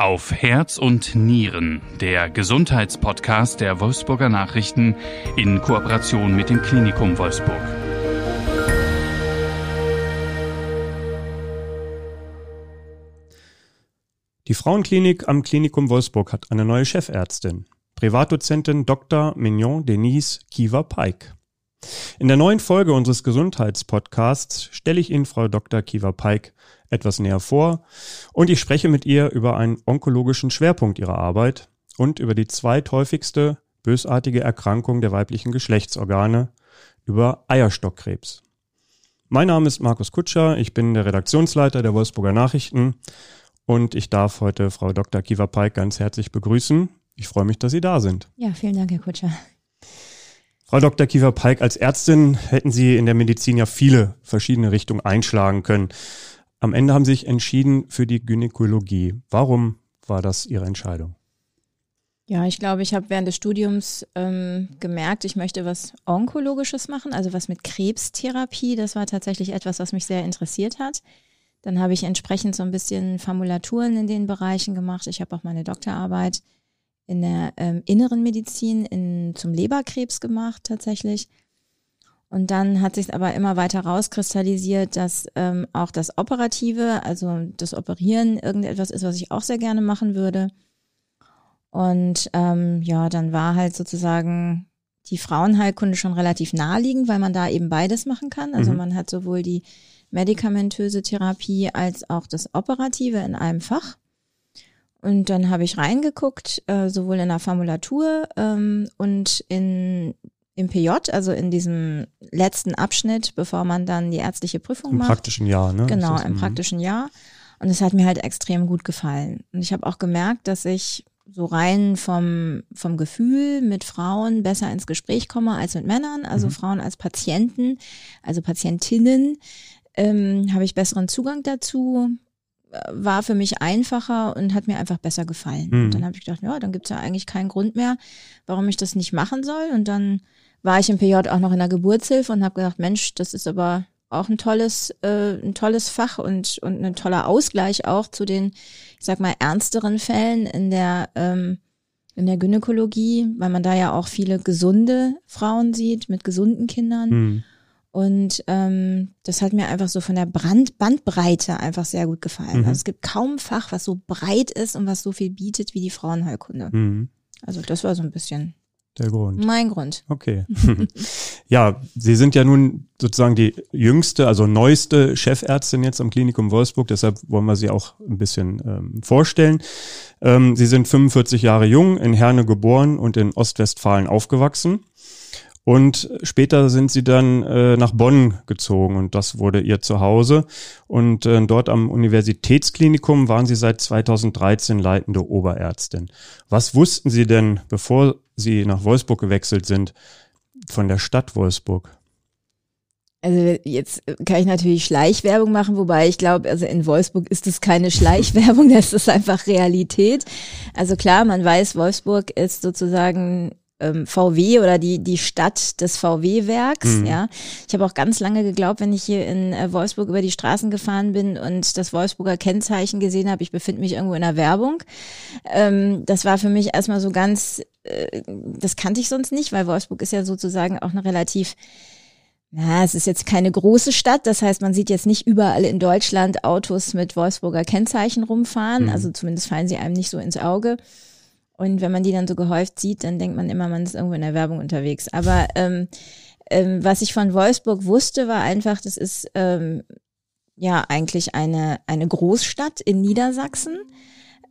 Auf Herz und Nieren, der Gesundheitspodcast der Wolfsburger Nachrichten in Kooperation mit dem Klinikum Wolfsburg. Die Frauenklinik am Klinikum Wolfsburg hat eine neue Chefärztin, Privatdozentin Dr. Mignon Denise Kiewer-Peik. In der neuen Folge unseres Gesundheitspodcasts stelle ich Ihnen Frau Dr. Kiewer-Peik etwas näher vor und ich spreche mit ihr über einen onkologischen Schwerpunkt ihrer Arbeit und über die zweithäufigste bösartige Erkrankung der weiblichen Geschlechtsorgane, über Eierstockkrebs. Mein Name ist Markus Kutscher, ich bin der Redaktionsleiter der Wolfsburger Nachrichten und ich darf heute Frau Dr. Kiewer-Peik ganz herzlich begrüßen. Ich freue mich, dass Sie da sind. Ja, vielen Dank, Herr Kutscher. Frau Dr. Kiefer-Peik, als Ärztin hätten Sie in der Medizin ja viele verschiedene Richtungen einschlagen können. Am Ende haben Sie sich entschieden für die Gynäkologie. Warum war das Ihre Entscheidung? Ja, ich glaube, ich habe während des Studiums ähm, gemerkt, ich möchte was Onkologisches machen, also was mit Krebstherapie. Das war tatsächlich etwas, was mich sehr interessiert hat. Dann habe ich entsprechend so ein bisschen Formulaturen in den Bereichen gemacht. Ich habe auch meine Doktorarbeit in der ähm, inneren Medizin in, zum Leberkrebs gemacht tatsächlich. Und dann hat sich aber immer weiter rauskristallisiert, dass ähm, auch das Operative, also das Operieren, irgendetwas ist, was ich auch sehr gerne machen würde. Und ähm, ja, dann war halt sozusagen die Frauenheilkunde schon relativ naheliegend, weil man da eben beides machen kann. Also mhm. man hat sowohl die medikamentöse Therapie als auch das Operative in einem Fach. Und dann habe ich reingeguckt, äh, sowohl in der Formulatur ähm, und in im PJ, also in diesem letzten Abschnitt, bevor man dann die ärztliche Prüfung Im macht. Im praktischen Jahr, ne? Genau, im mhm. praktischen Jahr. Und es hat mir halt extrem gut gefallen. Und ich habe auch gemerkt, dass ich so rein vom, vom Gefühl mit Frauen besser ins Gespräch komme als mit Männern, also mhm. Frauen als Patienten, also Patientinnen, ähm, habe ich besseren Zugang dazu war für mich einfacher und hat mir einfach besser gefallen. Mhm. Und dann habe ich gedacht, ja, dann gibt's ja eigentlich keinen Grund mehr, warum ich das nicht machen soll. Und dann war ich im PJ auch noch in der Geburtshilfe und habe gedacht, Mensch, das ist aber auch ein tolles, äh, ein tolles Fach und, und ein toller Ausgleich auch zu den, ich sag mal, ernsteren Fällen in der, ähm, in der Gynäkologie, weil man da ja auch viele gesunde Frauen sieht mit gesunden Kindern. Mhm. Und ähm, das hat mir einfach so von der Brand Bandbreite einfach sehr gut gefallen. Mhm. Also es gibt kaum Fach, was so breit ist und was so viel bietet wie die Frauenheilkunde. Mhm. Also das war so ein bisschen der Grund. Mein Grund. Okay. ja, Sie sind ja nun sozusagen die jüngste, also neueste Chefärztin jetzt am Klinikum Wolfsburg, deshalb wollen wir Sie auch ein bisschen ähm, vorstellen. Ähm, Sie sind 45 Jahre jung, in Herne geboren und in Ostwestfalen aufgewachsen. Und später sind sie dann äh, nach Bonn gezogen und das wurde ihr Zuhause. Und äh, dort am Universitätsklinikum waren sie seit 2013 leitende Oberärztin. Was wussten Sie denn, bevor Sie nach Wolfsburg gewechselt sind, von der Stadt Wolfsburg? Also jetzt kann ich natürlich Schleichwerbung machen, wobei ich glaube, also in Wolfsburg ist es keine Schleichwerbung, das ist einfach Realität. Also klar, man weiß, Wolfsburg ist sozusagen ähm, VW oder die, die Stadt des VW-Werks. Mhm. Ja, ich habe auch ganz lange geglaubt, wenn ich hier in äh, Wolfsburg über die Straßen gefahren bin und das Wolfsburger Kennzeichen gesehen habe, ich befinde mich irgendwo in der Werbung. Ähm, das war für mich erstmal so ganz, äh, das kannte ich sonst nicht, weil Wolfsburg ist ja sozusagen auch eine relativ na, es ist jetzt keine große Stadt, das heißt, man sieht jetzt nicht überall in Deutschland Autos mit Wolfsburger Kennzeichen rumfahren, mhm. also zumindest fallen sie einem nicht so ins Auge. Und wenn man die dann so gehäuft sieht, dann denkt man immer, man ist irgendwo in der Werbung unterwegs. Aber ähm, ähm, was ich von Wolfsburg wusste, war einfach, das ist ähm, ja eigentlich eine, eine Großstadt in Niedersachsen,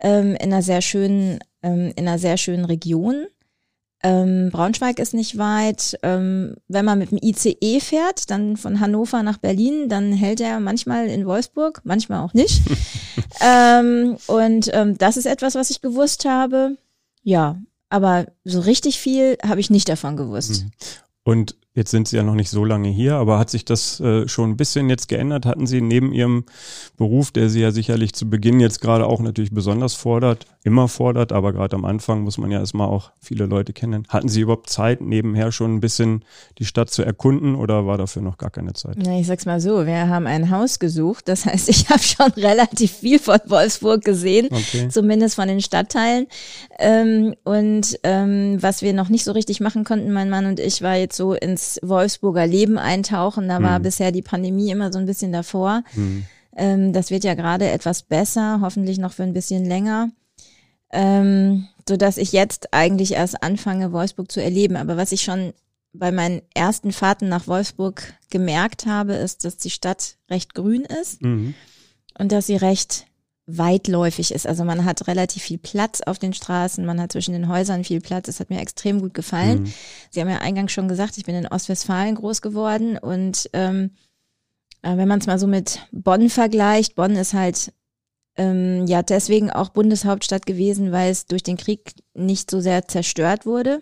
ähm, in einer sehr schönen, ähm, in einer sehr schönen Region. Ähm, Braunschweig ist nicht weit. Ähm, wenn man mit dem ICE fährt, dann von Hannover nach Berlin, dann hält er manchmal in Wolfsburg, manchmal auch nicht. ähm, und ähm, das ist etwas, was ich gewusst habe. Ja, aber so richtig viel habe ich nicht davon gewusst. Mhm. Und Jetzt sind Sie ja noch nicht so lange hier, aber hat sich das äh, schon ein bisschen jetzt geändert? Hatten Sie neben Ihrem Beruf, der Sie ja sicherlich zu Beginn jetzt gerade auch natürlich besonders fordert, immer fordert, aber gerade am Anfang muss man ja erstmal auch viele Leute kennen. Hatten Sie überhaupt Zeit, nebenher schon ein bisschen die Stadt zu erkunden oder war dafür noch gar keine Zeit? Na, ich sag's mal so, wir haben ein Haus gesucht. Das heißt, ich habe schon relativ viel von Wolfsburg gesehen, okay. zumindest von den Stadtteilen. Ähm, und ähm, was wir noch nicht so richtig machen konnten, mein Mann und ich, war jetzt so ins Wolfsburger Leben eintauchen. Da war hm. bisher die Pandemie immer so ein bisschen davor. Hm. Ähm, das wird ja gerade etwas besser, hoffentlich noch für ein bisschen länger. Ähm, so dass ich jetzt eigentlich erst anfange, Wolfsburg zu erleben. Aber was ich schon bei meinen ersten Fahrten nach Wolfsburg gemerkt habe, ist, dass die Stadt recht grün ist mhm. und dass sie recht weitläufig ist. Also man hat relativ viel Platz auf den Straßen, man hat zwischen den Häusern viel Platz. Das hat mir extrem gut gefallen. Mhm. Sie haben ja eingangs schon gesagt, ich bin in Ostwestfalen groß geworden und ähm, äh, wenn man es mal so mit Bonn vergleicht, Bonn ist halt ähm, ja deswegen auch Bundeshauptstadt gewesen, weil es durch den Krieg nicht so sehr zerstört wurde.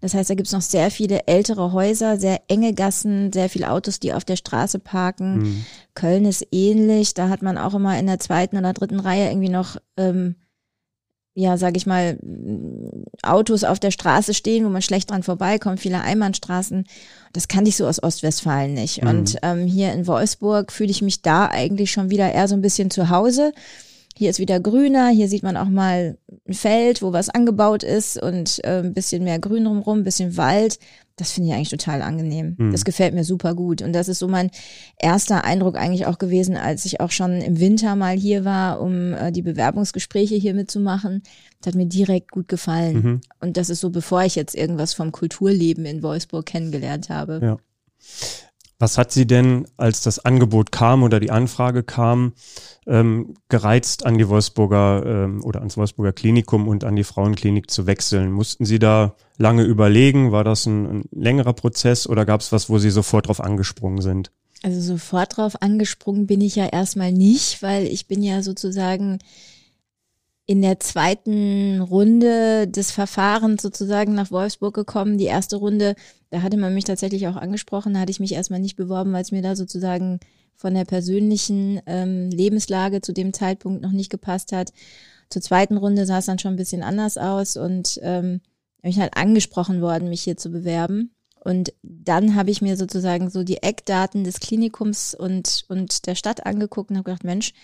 Das heißt, da gibt's noch sehr viele ältere Häuser, sehr enge Gassen, sehr viele Autos, die auf der Straße parken. Mhm. Köln ist ähnlich. Da hat man auch immer in der zweiten oder dritten Reihe irgendwie noch, ähm, ja, sag ich mal, Autos auf der Straße stehen, wo man schlecht dran vorbeikommt, viele Einbahnstraßen. Das kannte ich so aus Ostwestfalen nicht. Mhm. Und ähm, hier in Wolfsburg fühle ich mich da eigentlich schon wieder eher so ein bisschen zu Hause. Hier ist wieder grüner, hier sieht man auch mal ein Feld, wo was angebaut ist und äh, ein bisschen mehr Grün drumherum, ein bisschen Wald. Das finde ich eigentlich total angenehm. Mhm. Das gefällt mir super gut. Und das ist so mein erster Eindruck eigentlich auch gewesen, als ich auch schon im Winter mal hier war, um äh, die Bewerbungsgespräche hier mitzumachen. Das hat mir direkt gut gefallen. Mhm. Und das ist so, bevor ich jetzt irgendwas vom Kulturleben in Wolfsburg kennengelernt habe. Ja. Was hat sie denn, als das Angebot kam oder die Anfrage kam, ähm, gereizt an die Wolfsburger ähm, oder ans Wolfsburger Klinikum und an die Frauenklinik zu wechseln? Mussten Sie da lange überlegen? War das ein, ein längerer Prozess oder gab es was, wo Sie sofort drauf angesprungen sind? Also sofort drauf angesprungen bin ich ja erstmal nicht, weil ich bin ja sozusagen in der zweiten Runde des Verfahrens sozusagen nach Wolfsburg gekommen. Die erste Runde, da hatte man mich tatsächlich auch angesprochen, da hatte ich mich erstmal nicht beworben, weil es mir da sozusagen von der persönlichen ähm, Lebenslage zu dem Zeitpunkt noch nicht gepasst hat. Zur zweiten Runde sah es dann schon ein bisschen anders aus und ähm, ich halt angesprochen worden, mich hier zu bewerben. Und dann habe ich mir sozusagen so die Eckdaten des Klinikums und, und der Stadt angeguckt und habe gedacht, Mensch,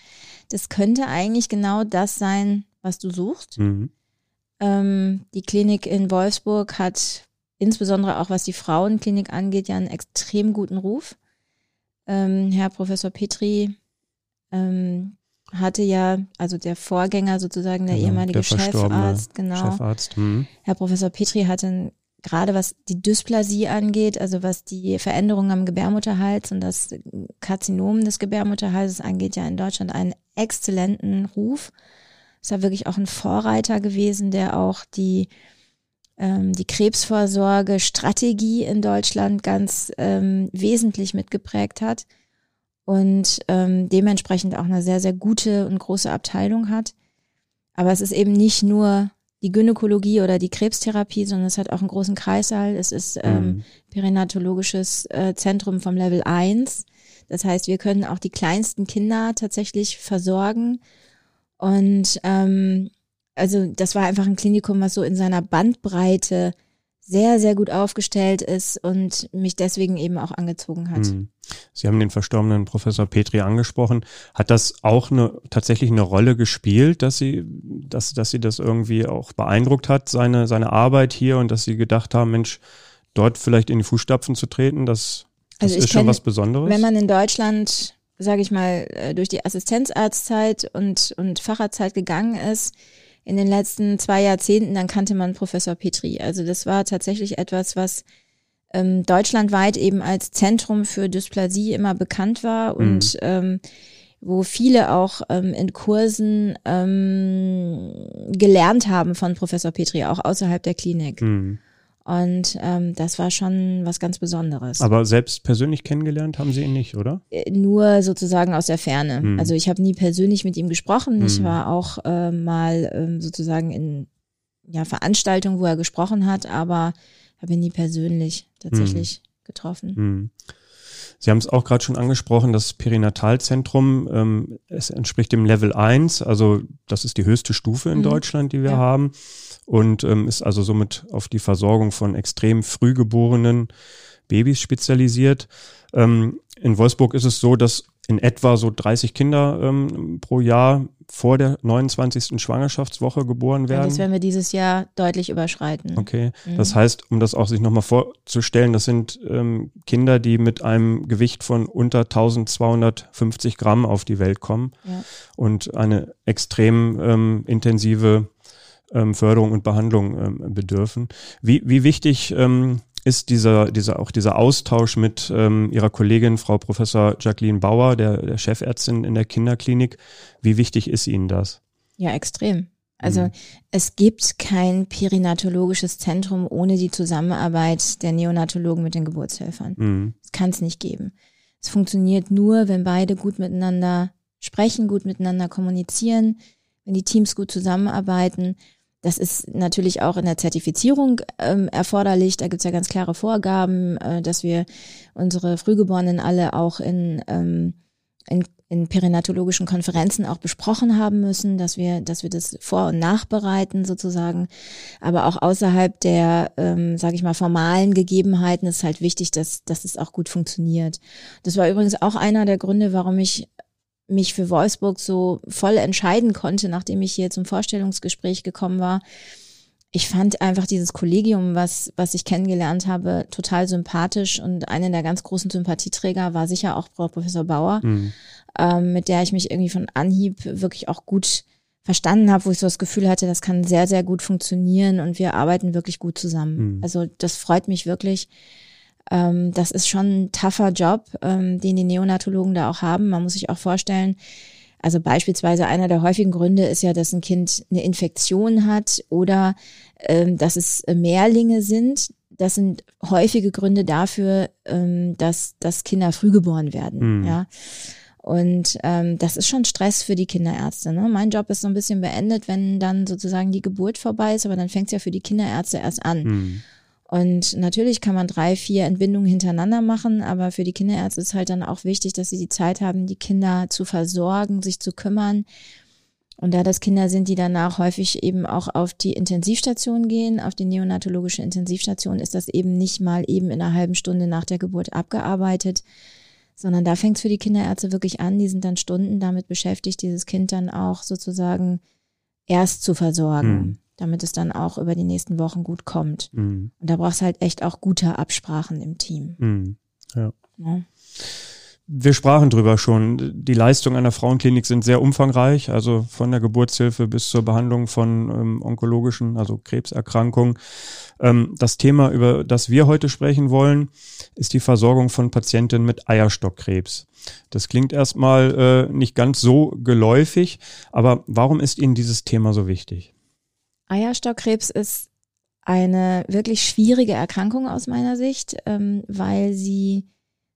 das könnte eigentlich genau das sein, was du suchst. Mhm. Ähm, die Klinik in Wolfsburg hat insbesondere auch was die Frauenklinik angeht, ja einen extrem guten Ruf. Ähm, Herr Professor Petri ähm, hatte ja, also der Vorgänger sozusagen, der genau, ehemalige der Chefarzt, genau. Chefarzt, hm. Herr Professor Petri hatte gerade was die Dysplasie angeht, also was die Veränderungen am Gebärmutterhals und das Karzinom des Gebärmutterhalses angeht, ja in Deutschland einen exzellenten Ruf. Ist ja wirklich auch ein Vorreiter gewesen, der auch die, ähm, die Krebsvorsorge Strategie in Deutschland ganz ähm, wesentlich mitgeprägt hat und ähm, dementsprechend auch eine sehr, sehr gute und große Abteilung hat. Aber es ist eben nicht nur die Gynäkologie oder die Krebstherapie, sondern es hat auch einen großen Kreissaal. Es ist ähm, mhm. perinatologisches äh, Zentrum vom Level 1. Das heißt, wir können auch die kleinsten Kinder tatsächlich versorgen und ähm, also das war einfach ein Klinikum, was so in seiner Bandbreite sehr, sehr gut aufgestellt ist und mich deswegen eben auch angezogen hat. Hm. Sie haben den verstorbenen Professor Petri angesprochen. Hat das auch eine, tatsächlich eine Rolle gespielt, dass Sie, dass, dass Sie das irgendwie auch beeindruckt hat, seine, seine Arbeit hier und dass Sie gedacht haben, Mensch, dort vielleicht in die Fußstapfen zu treten, das, das also ist schon was Besonderes? Wenn man in Deutschland sage ich mal, äh, durch die Assistenzarztzeit und, und Facharztzeit gegangen ist, in den letzten zwei Jahrzehnten, dann kannte man Professor Petri. Also das war tatsächlich etwas, was ähm, deutschlandweit eben als Zentrum für Dysplasie immer bekannt war mhm. und ähm, wo viele auch ähm, in Kursen ähm, gelernt haben von Professor Petri, auch außerhalb der Klinik. Mhm. Und ähm, das war schon was ganz Besonderes. Aber selbst persönlich kennengelernt haben Sie ihn nicht, oder? Äh, nur sozusagen aus der Ferne. Hm. Also ich habe nie persönlich mit ihm gesprochen. Hm. Ich war auch äh, mal ähm, sozusagen in ja, Veranstaltungen, wo er gesprochen hat, aber habe ihn nie persönlich tatsächlich hm getroffen. Sie haben es auch gerade schon angesprochen, das Perinatalzentrum, ähm, es entspricht dem Level 1, also das ist die höchste Stufe in mhm. Deutschland, die wir ja. haben und ähm, ist also somit auf die Versorgung von extrem früh geborenen Babys spezialisiert. Ähm, in Wolfsburg ist es so, dass in etwa so 30 Kinder ähm, pro Jahr vor der 29. Schwangerschaftswoche geboren werden. Ja, das werden wir dieses Jahr deutlich überschreiten. Okay, mhm. das heißt, um das auch sich nochmal vorzustellen, das sind ähm, Kinder, die mit einem Gewicht von unter 1250 Gramm auf die Welt kommen ja. und eine extrem ähm, intensive ähm, Förderung und Behandlung ähm, bedürfen. Wie, wie wichtig ähm, ist dieser, dieser, auch dieser Austausch mit ähm, Ihrer Kollegin, Frau Professor Jacqueline Bauer, der, der Chefärztin in der Kinderklinik. Wie wichtig ist Ihnen das? Ja, extrem. Also mhm. es gibt kein perinatologisches Zentrum ohne die Zusammenarbeit der Neonatologen mit den Geburtshelfern. Mhm. Das kann es nicht geben. Es funktioniert nur, wenn beide gut miteinander sprechen, gut miteinander kommunizieren, wenn die Teams gut zusammenarbeiten das ist natürlich auch in der Zertifizierung ähm, erforderlich. Da gibt's ja ganz klare Vorgaben, äh, dass wir unsere Frühgeborenen alle auch in, ähm, in, in perinatologischen Konferenzen auch besprochen haben müssen, dass wir, dass wir das vor- und nachbereiten sozusagen. Aber auch außerhalb der, ähm, sage ich mal, formalen Gegebenheiten ist halt wichtig, dass, dass es auch gut funktioniert. Das war übrigens auch einer der Gründe, warum ich mich für Wolfsburg so voll entscheiden konnte, nachdem ich hier zum Vorstellungsgespräch gekommen war. Ich fand einfach dieses Kollegium, was, was ich kennengelernt habe, total sympathisch und eine der ganz großen Sympathieträger war sicher auch Frau Professor Bauer, mhm. ähm, mit der ich mich irgendwie von Anhieb wirklich auch gut verstanden habe, wo ich so das Gefühl hatte, das kann sehr, sehr gut funktionieren und wir arbeiten wirklich gut zusammen. Mhm. Also das freut mich wirklich. Ähm, das ist schon ein tougher Job, ähm, den die Neonatologen da auch haben. Man muss sich auch vorstellen, also beispielsweise einer der häufigen Gründe ist ja, dass ein Kind eine Infektion hat oder ähm, dass es Mehrlinge sind. Das sind häufige Gründe dafür, ähm, dass, dass Kinder früh geboren werden. Mhm. Ja. Und ähm, das ist schon Stress für die Kinderärzte. Ne? Mein Job ist so ein bisschen beendet, wenn dann sozusagen die Geburt vorbei ist, aber dann fängt es ja für die Kinderärzte erst an. Mhm. Und natürlich kann man drei, vier Entbindungen hintereinander machen, aber für die Kinderärzte ist halt dann auch wichtig, dass sie die Zeit haben, die Kinder zu versorgen, sich zu kümmern. Und da das Kinder sind, die danach häufig eben auch auf die Intensivstation gehen, auf die neonatologische Intensivstation, ist das eben nicht mal eben in einer halben Stunde nach der Geburt abgearbeitet, sondern da fängt es für die Kinderärzte wirklich an. Die sind dann Stunden damit beschäftigt, dieses Kind dann auch sozusagen erst zu versorgen. Mhm damit es dann auch über die nächsten Wochen gut kommt. Mhm. Und da brauchst halt echt auch gute Absprachen im Team. Mhm. Ja. ja. Wir sprachen drüber schon. Die Leistungen einer Frauenklinik sind sehr umfangreich, also von der Geburtshilfe bis zur Behandlung von ähm, onkologischen, also Krebserkrankungen. Ähm, das Thema, über das wir heute sprechen wollen, ist die Versorgung von Patientinnen mit Eierstockkrebs. Das klingt erstmal äh, nicht ganz so geläufig, aber warum ist Ihnen dieses Thema so wichtig? Eierstockkrebs ist eine wirklich schwierige Erkrankung aus meiner Sicht, ähm, weil sie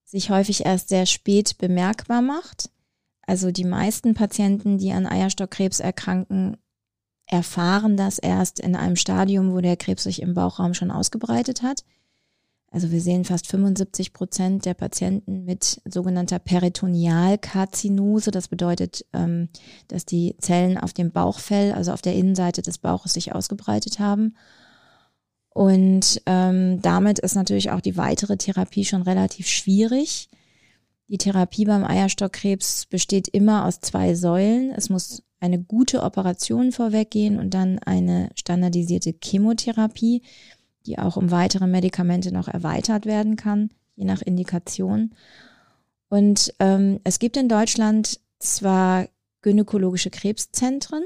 sich häufig erst sehr spät bemerkbar macht. Also die meisten Patienten, die an Eierstockkrebs erkranken, erfahren das erst in einem Stadium, wo der Krebs sich im Bauchraum schon ausgebreitet hat. Also wir sehen fast 75 Prozent der Patienten mit sogenannter Peritonealkarzinose. Das bedeutet, ähm, dass die Zellen auf dem Bauchfell, also auf der Innenseite des Bauches, sich ausgebreitet haben. Und ähm, damit ist natürlich auch die weitere Therapie schon relativ schwierig. Die Therapie beim Eierstockkrebs besteht immer aus zwei Säulen. Es muss eine gute Operation vorweggehen und dann eine standardisierte Chemotherapie die auch um weitere Medikamente noch erweitert werden kann, je nach Indikation. Und ähm, es gibt in Deutschland zwar gynäkologische Krebszentren,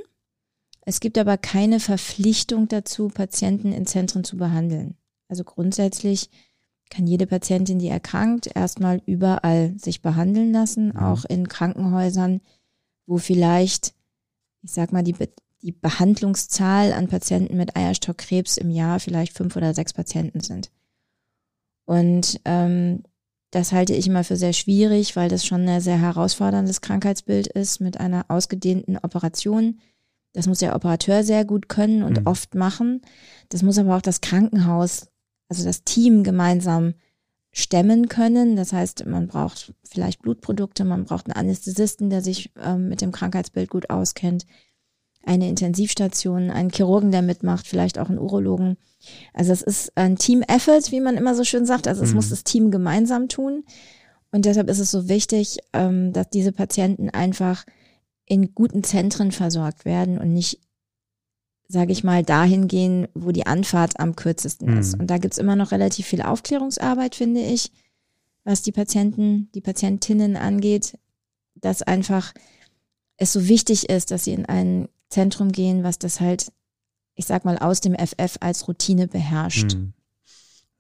es gibt aber keine Verpflichtung dazu, Patienten in Zentren zu behandeln. Also grundsätzlich kann jede Patientin, die erkrankt, erstmal überall sich behandeln lassen, mhm. auch in Krankenhäusern, wo vielleicht, ich sag mal, die die Behandlungszahl an Patienten mit Eierstockkrebs im Jahr vielleicht fünf oder sechs Patienten sind. Und ähm, das halte ich immer für sehr schwierig, weil das schon ein sehr herausforderndes Krankheitsbild ist mit einer ausgedehnten Operation. Das muss der Operateur sehr gut können und mhm. oft machen. Das muss aber auch das Krankenhaus, also das Team gemeinsam stemmen können. Das heißt, man braucht vielleicht Blutprodukte, man braucht einen Anästhesisten, der sich ähm, mit dem Krankheitsbild gut auskennt, eine Intensivstation, einen Chirurgen, der mitmacht, vielleicht auch einen Urologen. Also es ist ein Team-Effort, wie man immer so schön sagt. Also es mhm. muss das Team gemeinsam tun. Und deshalb ist es so wichtig, ähm, dass diese Patienten einfach in guten Zentren versorgt werden und nicht, sage ich mal, dahin gehen, wo die Anfahrt am kürzesten mhm. ist. Und da gibt's immer noch relativ viel Aufklärungsarbeit, finde ich, was die Patienten, die Patientinnen angeht, dass einfach es so wichtig ist, dass sie in ein Zentrum gehen, was das halt, ich sag mal, aus dem FF als Routine beherrscht. Mhm.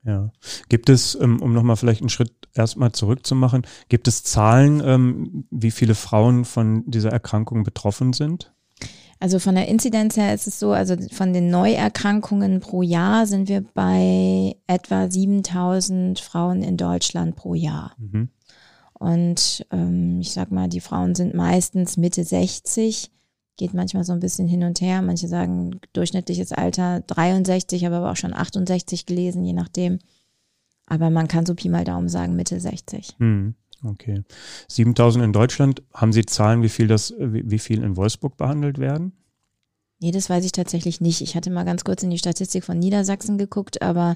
Ja. Gibt es, ähm, um nochmal vielleicht einen Schritt erstmal zurückzumachen, gibt es Zahlen, ähm, wie viele Frauen von dieser Erkrankung betroffen sind? Also von der Inzidenz her ist es so, also von den Neuerkrankungen pro Jahr sind wir bei etwa 7000 Frauen in Deutschland pro Jahr. Mhm. Und ähm, ich sag mal, die Frauen sind meistens Mitte 60, geht manchmal so ein bisschen hin und her. Manche sagen durchschnittliches Alter 63, habe aber auch schon 68 gelesen, je nachdem. Aber man kann so Pi mal Daumen sagen, Mitte 60. Mhm. Okay. 7000 in Deutschland. Haben Sie Zahlen, wie viel das, wie viel in Wolfsburg behandelt werden? Nee, das weiß ich tatsächlich nicht. Ich hatte mal ganz kurz in die Statistik von Niedersachsen geguckt, aber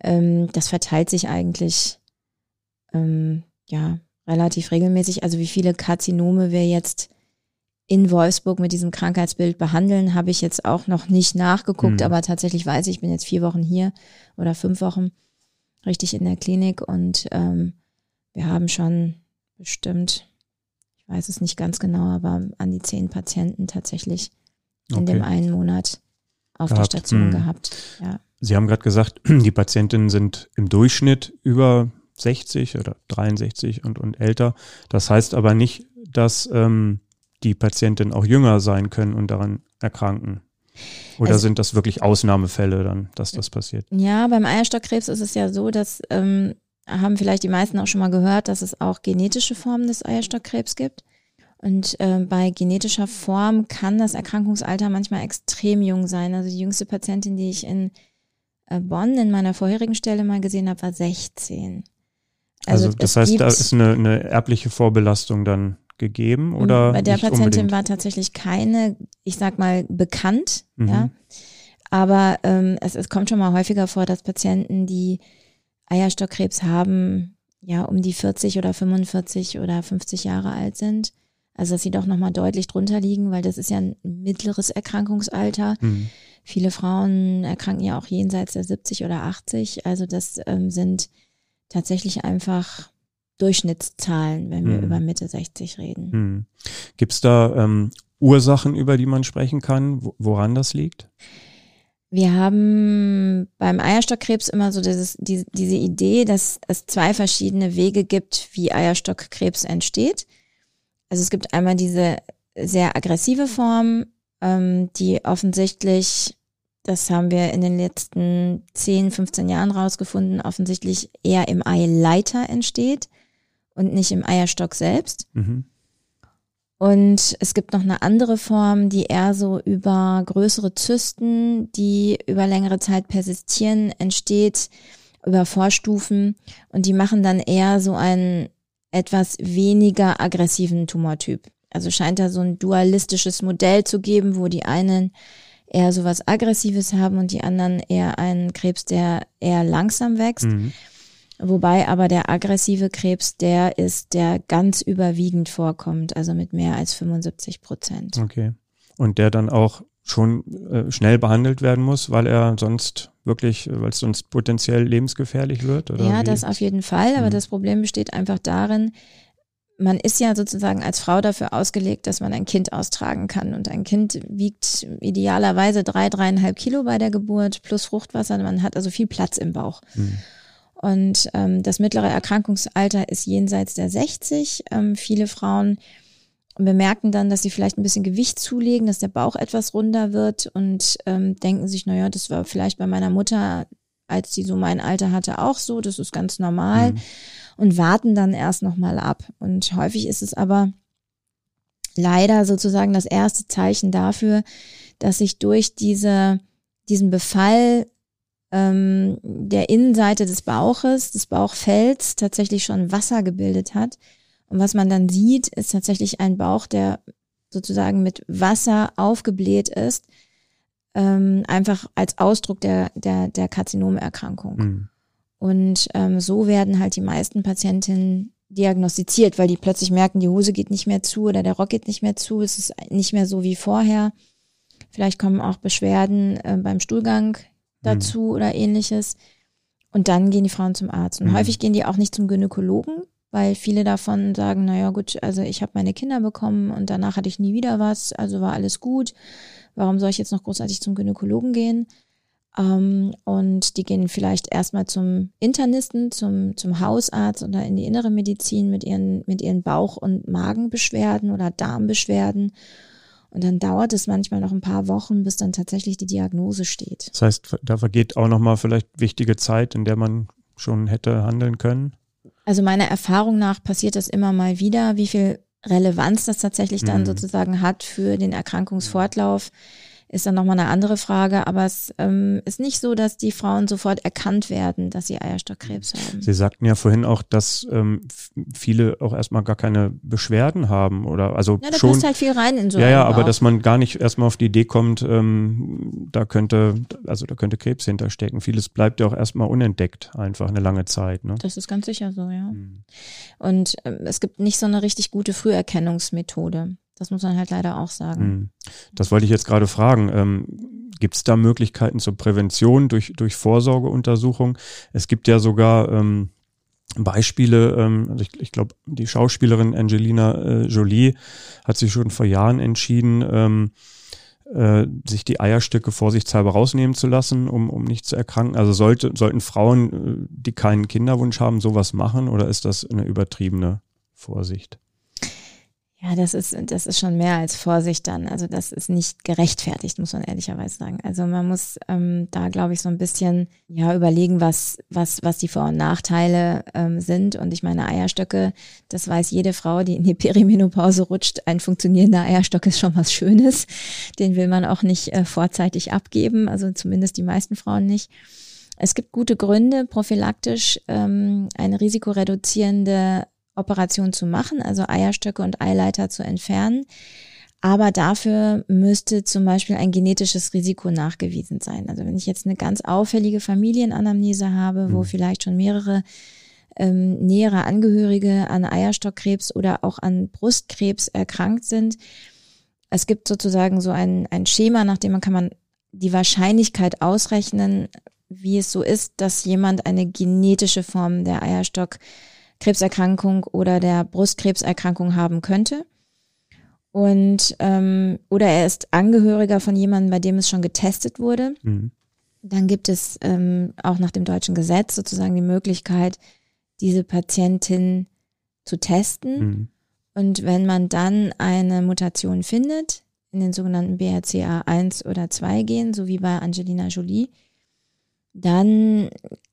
ähm, das verteilt sich eigentlich ähm, ja relativ regelmäßig. Also wie viele Karzinome wir jetzt in Wolfsburg mit diesem Krankheitsbild behandeln, habe ich jetzt auch noch nicht nachgeguckt, mhm. aber tatsächlich weiß ich, ich bin jetzt vier Wochen hier oder fünf Wochen richtig in der Klinik und ähm, wir haben schon bestimmt, ich weiß es nicht ganz genau, aber an die zehn Patienten tatsächlich in okay. dem einen Monat auf gehabt. der Station hm. gehabt. Ja. Sie haben gerade gesagt, die Patientinnen sind im Durchschnitt über 60 oder 63 und, und älter. Das heißt aber nicht, dass ähm, die Patientinnen auch jünger sein können und daran erkranken. Oder also, sind das wirklich Ausnahmefälle dann, dass das passiert? Ja, beim Eierstockkrebs ist es ja so, dass ähm, haben vielleicht die meisten auch schon mal gehört, dass es auch genetische Formen des Eierstockkrebs gibt. Und äh, bei genetischer Form kann das Erkrankungsalter manchmal extrem jung sein. Also die jüngste Patientin, die ich in äh, Bonn in meiner vorherigen Stelle mal gesehen habe, war 16. Also, also das heißt, da ist eine, eine erbliche Vorbelastung dann gegeben oder? Bei der Patientin unbedingt? war tatsächlich keine, ich sag mal, bekannt, mhm. ja. Aber ähm, es, es kommt schon mal häufiger vor, dass Patienten, die Eierstockkrebs haben, ja, um die 40 oder 45 oder 50 Jahre alt sind. Also, dass sie doch nochmal deutlich drunter liegen, weil das ist ja ein mittleres Erkrankungsalter. Mhm. Viele Frauen erkranken ja auch jenseits der 70 oder 80. Also, das ähm, sind tatsächlich einfach Durchschnittszahlen, wenn wir mhm. über Mitte 60 reden. Mhm. Gibt es da ähm, Ursachen, über die man sprechen kann, woran das liegt? Wir haben beim Eierstockkrebs immer so dieses, die, diese Idee, dass es zwei verschiedene Wege gibt, wie Eierstockkrebs entsteht. Also es gibt einmal diese sehr aggressive Form, ähm, die offensichtlich, das haben wir in den letzten 10, 15 Jahren rausgefunden, offensichtlich eher im Eileiter entsteht und nicht im Eierstock selbst. Mhm. Und es gibt noch eine andere Form, die eher so über größere Zysten, die über längere Zeit persistieren, entsteht, über Vorstufen. Und die machen dann eher so einen etwas weniger aggressiven Tumortyp. Also scheint da so ein dualistisches Modell zu geben, wo die einen eher so was Aggressives haben und die anderen eher einen Krebs, der eher langsam wächst. Mhm. Wobei aber der aggressive Krebs der ist, der ganz überwiegend vorkommt, also mit mehr als 75 Prozent. Okay. Und der dann auch schon äh, schnell behandelt werden muss, weil er sonst wirklich, weil es sonst potenziell lebensgefährlich wird? Oder ja, wie? das auf jeden Fall. Aber mhm. das Problem besteht einfach darin, man ist ja sozusagen als Frau dafür ausgelegt, dass man ein Kind austragen kann. Und ein Kind wiegt idealerweise drei, dreieinhalb Kilo bei der Geburt plus Fruchtwasser. Man hat also viel Platz im Bauch. Mhm. Und ähm, das mittlere Erkrankungsalter ist jenseits der 60. Ähm, viele Frauen bemerken dann, dass sie vielleicht ein bisschen Gewicht zulegen, dass der Bauch etwas runder wird und ähm, denken sich, naja, das war vielleicht bei meiner Mutter, als sie so mein Alter hatte, auch so, das ist ganz normal mhm. und warten dann erst nochmal ab. Und häufig ist es aber leider sozusagen das erste Zeichen dafür, dass sich durch diese, diesen Befall ähm, der Innenseite des Bauches, des Bauchfells tatsächlich schon Wasser gebildet hat. Und was man dann sieht, ist tatsächlich ein Bauch, der sozusagen mit Wasser aufgebläht ist, ähm, einfach als Ausdruck der, der, der Karzinomerkrankung. Mhm. Und ähm, so werden halt die meisten Patientinnen diagnostiziert, weil die plötzlich merken, die Hose geht nicht mehr zu oder der Rock geht nicht mehr zu, es ist nicht mehr so wie vorher. Vielleicht kommen auch Beschwerden äh, beim Stuhlgang dazu mhm. oder ähnliches. Und dann gehen die Frauen zum Arzt. Und mhm. häufig gehen die auch nicht zum Gynäkologen, weil viele davon sagen, naja gut, also ich habe meine Kinder bekommen und danach hatte ich nie wieder was, also war alles gut. Warum soll ich jetzt noch großartig zum Gynäkologen gehen? Ähm, und die gehen vielleicht erstmal zum Internisten, zum, zum Hausarzt oder in die innere Medizin mit ihren, mit ihren Bauch- und Magenbeschwerden oder Darmbeschwerden und dann dauert es manchmal noch ein paar Wochen, bis dann tatsächlich die Diagnose steht. Das heißt, da vergeht auch nochmal vielleicht wichtige Zeit, in der man schon hätte handeln können? Also meiner Erfahrung nach passiert das immer mal wieder. Wie viel Relevanz das tatsächlich dann mhm. sozusagen hat für den Erkrankungsfortlauf, ist dann nochmal eine andere Frage, aber es ähm, ist nicht so, dass die Frauen sofort erkannt werden, dass sie Eierstockkrebs haben. Sie sagten ja vorhin auch, dass ähm, viele auch erstmal gar keine Beschwerden haben oder also ja, da schon. passt halt viel rein in so Ja, ja, aber auch. dass man gar nicht erstmal auf die Idee kommt, ähm, da könnte, also da könnte Krebs hinterstecken. Vieles bleibt ja auch erstmal unentdeckt, einfach eine lange Zeit. Ne? Das ist ganz sicher so, ja. Mhm. Und ähm, es gibt nicht so eine richtig gute Früherkennungsmethode. Das muss man halt leider auch sagen. Hm. Das wollte ich jetzt gerade fragen. Ähm, gibt es da Möglichkeiten zur Prävention durch, durch Vorsorgeuntersuchung? Es gibt ja sogar ähm, Beispiele, ähm, also ich, ich glaube, die Schauspielerin Angelina äh, Jolie hat sich schon vor Jahren entschieden, ähm, äh, sich die Eierstöcke vorsichtshalber rausnehmen zu lassen, um, um nicht zu erkranken. Also sollte, sollten Frauen, äh, die keinen Kinderwunsch haben, sowas machen oder ist das eine übertriebene Vorsicht? Ja, das ist, das ist schon mehr als Vorsicht dann. Also das ist nicht gerechtfertigt, muss man ehrlicherweise sagen. Also man muss ähm, da, glaube ich, so ein bisschen ja überlegen, was, was, was die Vor- und Nachteile ähm, sind. Und ich meine, Eierstöcke, das weiß jede Frau, die in die Perimenopause rutscht. Ein funktionierender Eierstock ist schon was Schönes. Den will man auch nicht äh, vorzeitig abgeben, also zumindest die meisten Frauen nicht. Es gibt gute Gründe, prophylaktisch ähm, eine risikoreduzierende Operation zu machen, also Eierstöcke und Eileiter zu entfernen. Aber dafür müsste zum Beispiel ein genetisches Risiko nachgewiesen sein. Also wenn ich jetzt eine ganz auffällige Familienanamnese habe, wo mhm. vielleicht schon mehrere ähm, nähere Angehörige an Eierstockkrebs oder auch an Brustkrebs erkrankt sind, es gibt sozusagen so ein, ein Schema, nach dem man kann man die Wahrscheinlichkeit ausrechnen, wie es so ist, dass jemand eine genetische Form der Eierstock Krebserkrankung oder der Brustkrebserkrankung haben könnte. Und ähm, oder er ist Angehöriger von jemandem, bei dem es schon getestet wurde. Mhm. Dann gibt es ähm, auch nach dem deutschen Gesetz sozusagen die Möglichkeit, diese Patientin zu testen. Mhm. Und wenn man dann eine Mutation findet, in den sogenannten BRCA1 oder 2 Gen, so wie bei Angelina Jolie, dann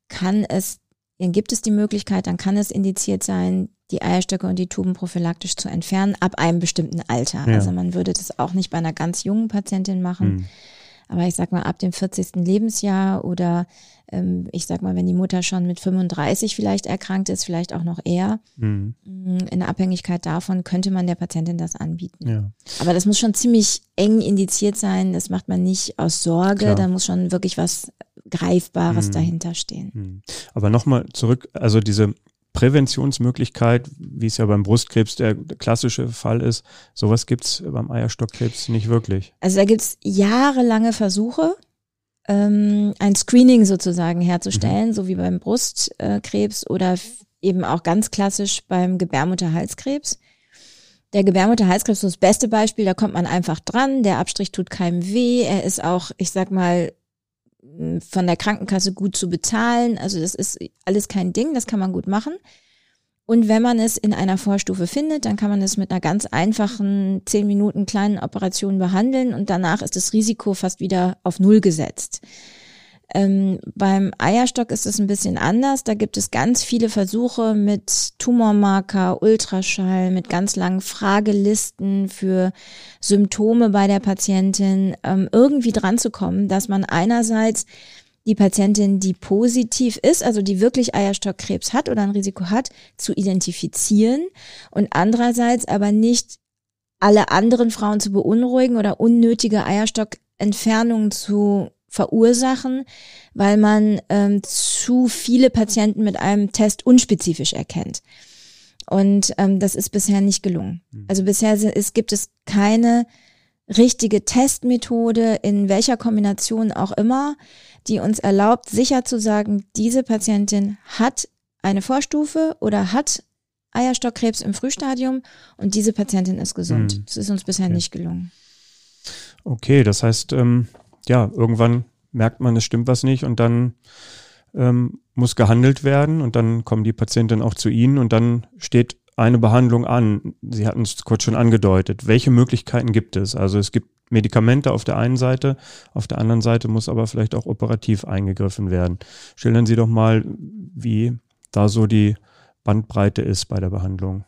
kann es dann gibt es die Möglichkeit, dann kann es indiziert sein, die Eierstöcke und die Tuben prophylaktisch zu entfernen, ab einem bestimmten Alter. Ja. Also man würde das auch nicht bei einer ganz jungen Patientin machen. Mhm. Aber ich sag mal, ab dem 40. Lebensjahr oder ähm, ich sag mal, wenn die Mutter schon mit 35 vielleicht erkrankt ist, vielleicht auch noch eher, mhm. In Abhängigkeit davon könnte man der Patientin das anbieten. Ja. Aber das muss schon ziemlich eng indiziert sein. Das macht man nicht aus Sorge. Klar. Da muss schon wirklich was Greifbares mhm. dahinter stehen. Mhm. Aber nochmal zurück, also diese Präventionsmöglichkeit, wie es ja beim Brustkrebs der klassische Fall ist, sowas gibt es beim Eierstockkrebs nicht wirklich. Also da gibt es jahrelange Versuche, ähm, ein Screening sozusagen herzustellen, mhm. so wie beim Brustkrebs oder eben auch ganz klassisch beim Gebärmutterhalskrebs. Der Gebärmutterhalskrebs ist das beste Beispiel, da kommt man einfach dran, der Abstrich tut keinem weh, er ist auch, ich sag mal, von der Krankenkasse gut zu bezahlen. Also das ist alles kein Ding, das kann man gut machen. Und wenn man es in einer Vorstufe findet, dann kann man es mit einer ganz einfachen zehn Minuten kleinen Operation behandeln und danach ist das Risiko fast wieder auf Null gesetzt. Ähm, beim Eierstock ist es ein bisschen anders. Da gibt es ganz viele Versuche mit Tumormarker, Ultraschall, mit ganz langen Fragelisten für Symptome bei der Patientin, ähm, irgendwie dran zu kommen, dass man einerseits die Patientin, die positiv ist, also die wirklich Eierstockkrebs hat oder ein Risiko hat, zu identifizieren und andererseits aber nicht alle anderen Frauen zu beunruhigen oder unnötige Eierstockentfernungen zu verursachen, weil man ähm, zu viele Patienten mit einem Test unspezifisch erkennt. Und ähm, das ist bisher nicht gelungen. Mhm. Also bisher ist, gibt es keine richtige Testmethode in welcher Kombination auch immer, die uns erlaubt, sicher zu sagen, diese Patientin hat eine Vorstufe oder hat Eierstockkrebs im Frühstadium und diese Patientin ist gesund. Mhm. Das ist uns bisher okay. nicht gelungen. Okay, das heißt, ähm, ja, irgendwann merkt man, es stimmt was nicht und dann ähm, muss gehandelt werden und dann kommen die Patienten auch zu Ihnen und dann steht eine Behandlung an. Sie hatten es kurz schon angedeutet. Welche Möglichkeiten gibt es? Also es gibt Medikamente auf der einen Seite, auf der anderen Seite muss aber vielleicht auch operativ eingegriffen werden. Schildern Sie doch mal, wie da so die Bandbreite ist bei der Behandlung.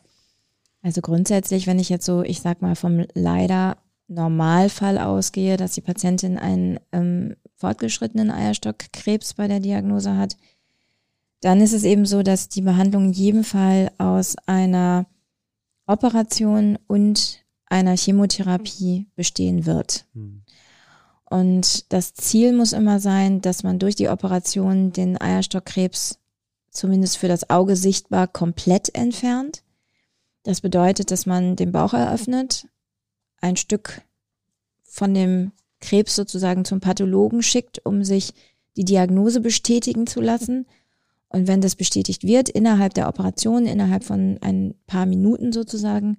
Also grundsätzlich, wenn ich jetzt so, ich sag mal, vom leider Normalfall ausgehe, dass die Patientin einen ähm, fortgeschrittenen Eierstockkrebs bei der Diagnose hat, dann ist es eben so, dass die Behandlung in jedem Fall aus einer Operation und einer Chemotherapie bestehen wird. Hm. Und das Ziel muss immer sein, dass man durch die Operation den Eierstockkrebs zumindest für das Auge sichtbar komplett entfernt. Das bedeutet, dass man den Bauch eröffnet, ein Stück von dem Krebs sozusagen zum Pathologen schickt, um sich die Diagnose bestätigen zu lassen. Und wenn das bestätigt wird, innerhalb der Operation, innerhalb von ein paar Minuten sozusagen,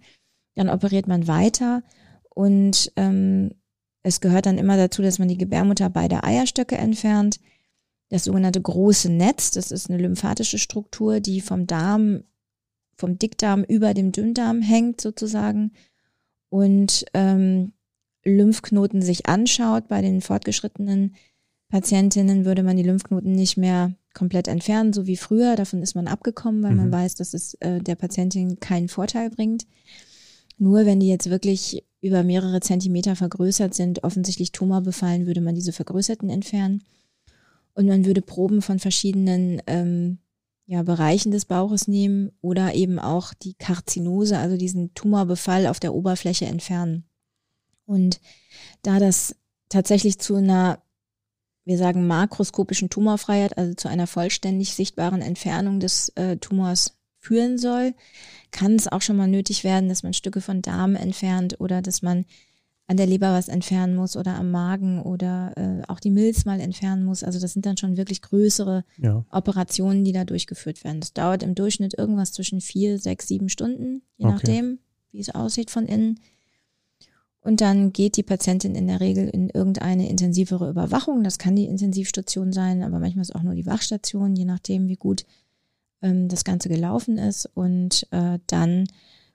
dann operiert man weiter und ähm, es gehört dann immer dazu, dass man die Gebärmutter beider Eierstöcke entfernt. Das sogenannte große Netz, das ist eine lymphatische Struktur, die vom Darm, vom Dickdarm über dem Dünndarm hängt sozusagen und ähm, Lymphknoten sich anschaut. Bei den fortgeschrittenen Patientinnen würde man die Lymphknoten nicht mehr komplett entfernen, so wie früher. Davon ist man abgekommen, weil mhm. man weiß, dass es äh, der Patientin keinen Vorteil bringt. Nur wenn die jetzt wirklich über mehrere Zentimeter vergrößert sind, offensichtlich tumorbefallen, würde man diese vergrößerten entfernen. Und man würde Proben von verschiedenen ähm, ja, Bereichen des Bauches nehmen oder eben auch die Karzinose, also diesen Tumorbefall auf der Oberfläche entfernen. Und da das tatsächlich zu einer, wir sagen, makroskopischen Tumorfreiheit, also zu einer vollständig sichtbaren Entfernung des äh, Tumors führen soll, kann es auch schon mal nötig werden, dass man Stücke von Darm entfernt oder dass man an der Leber was entfernen muss oder am Magen oder äh, auch die Milz mal entfernen muss. Also das sind dann schon wirklich größere ja. Operationen, die da durchgeführt werden. Das dauert im Durchschnitt irgendwas zwischen vier, sechs, sieben Stunden, je okay. nachdem, wie es aussieht von innen. Und dann geht die Patientin in der Regel in irgendeine intensivere Überwachung. Das kann die Intensivstation sein, aber manchmal ist auch nur die Wachstation, je nachdem, wie gut ähm, das Ganze gelaufen ist. Und äh, dann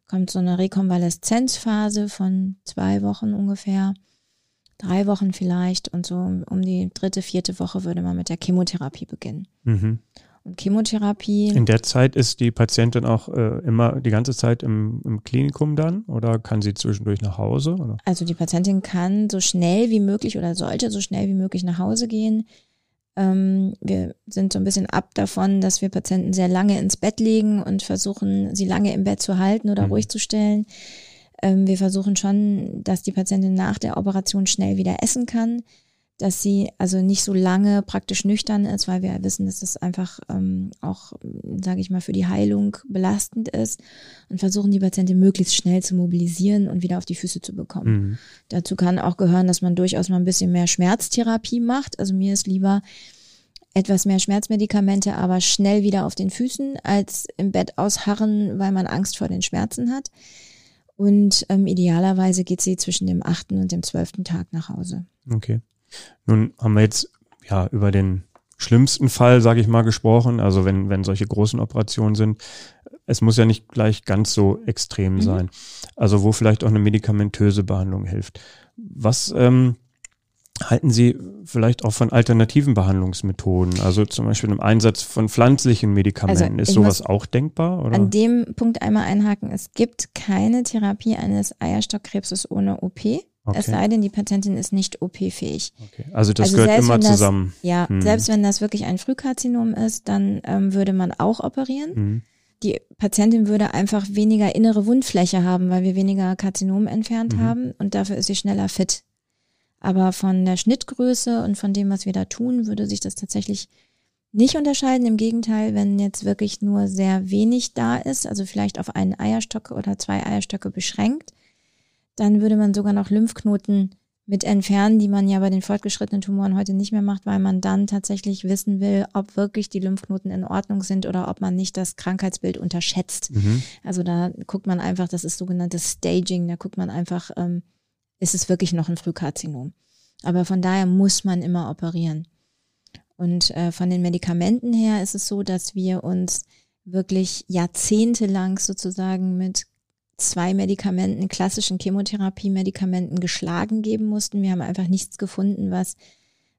kommt so eine Rekonvaleszenzphase von zwei Wochen ungefähr, drei Wochen vielleicht. Und so um die dritte, vierte Woche würde man mit der Chemotherapie beginnen. Mhm. Und Chemotherapie. In der Zeit ist die Patientin auch äh, immer die ganze Zeit im, im, Klinikum dann oder kann sie zwischendurch nach Hause? Oder? Also die Patientin kann so schnell wie möglich oder sollte so schnell wie möglich nach Hause gehen. Ähm, wir sind so ein bisschen ab davon, dass wir Patienten sehr lange ins Bett legen und versuchen, sie lange im Bett zu halten oder mhm. ruhig zu stellen. Ähm, wir versuchen schon, dass die Patientin nach der Operation schnell wieder essen kann, dass sie also nicht so lange praktisch nüchtern ist, weil wir wissen, dass das einfach ähm, auch, sage ich mal, für die Heilung belastend ist und versuchen die Patientin möglichst schnell zu mobilisieren und wieder auf die Füße zu bekommen. Mhm. Dazu kann auch gehören, dass man durchaus mal ein bisschen mehr Schmerztherapie macht. Also mir ist lieber etwas mehr Schmerzmedikamente, aber schnell wieder auf den Füßen, als im Bett ausharren, weil man Angst vor den Schmerzen hat. Und ähm, idealerweise geht sie zwischen dem achten und dem zwölften Tag nach Hause. Okay. Nun haben wir jetzt ja über den schlimmsten Fall, sage ich mal, gesprochen. Also wenn, wenn solche großen Operationen sind, es muss ja nicht gleich ganz so extrem mhm. sein. Also wo vielleicht auch eine medikamentöse Behandlung hilft. Was ähm, halten Sie vielleicht auch von alternativen Behandlungsmethoden, also zum Beispiel im Einsatz von pflanzlichen Medikamenten? Also ist sowas auch denkbar? Oder? An dem Punkt einmal einhaken, es gibt keine Therapie eines Eierstockkrebses ohne OP. Okay. Es sei denn, die Patientin ist nicht OP-fähig. Okay. Also das also gehört immer das, zusammen. Ja, hm. selbst wenn das wirklich ein Frühkarzinom ist, dann ähm, würde man auch operieren. Hm. Die Patientin würde einfach weniger innere Wundfläche haben, weil wir weniger Karzinom entfernt mhm. haben und dafür ist sie schneller fit. Aber von der Schnittgröße und von dem, was wir da tun, würde sich das tatsächlich nicht unterscheiden. Im Gegenteil, wenn jetzt wirklich nur sehr wenig da ist, also vielleicht auf einen Eierstock oder zwei Eierstöcke beschränkt, dann würde man sogar noch Lymphknoten mit entfernen, die man ja bei den fortgeschrittenen Tumoren heute nicht mehr macht, weil man dann tatsächlich wissen will, ob wirklich die Lymphknoten in Ordnung sind oder ob man nicht das Krankheitsbild unterschätzt. Mhm. Also da guckt man einfach, das ist sogenanntes Staging, da guckt man einfach, ähm, ist es wirklich noch ein Frühkarzinom. Aber von daher muss man immer operieren. Und äh, von den Medikamenten her ist es so, dass wir uns wirklich jahrzehntelang sozusagen mit zwei Medikamenten, klassischen Chemotherapie-Medikamenten geschlagen geben mussten. Wir haben einfach nichts gefunden, was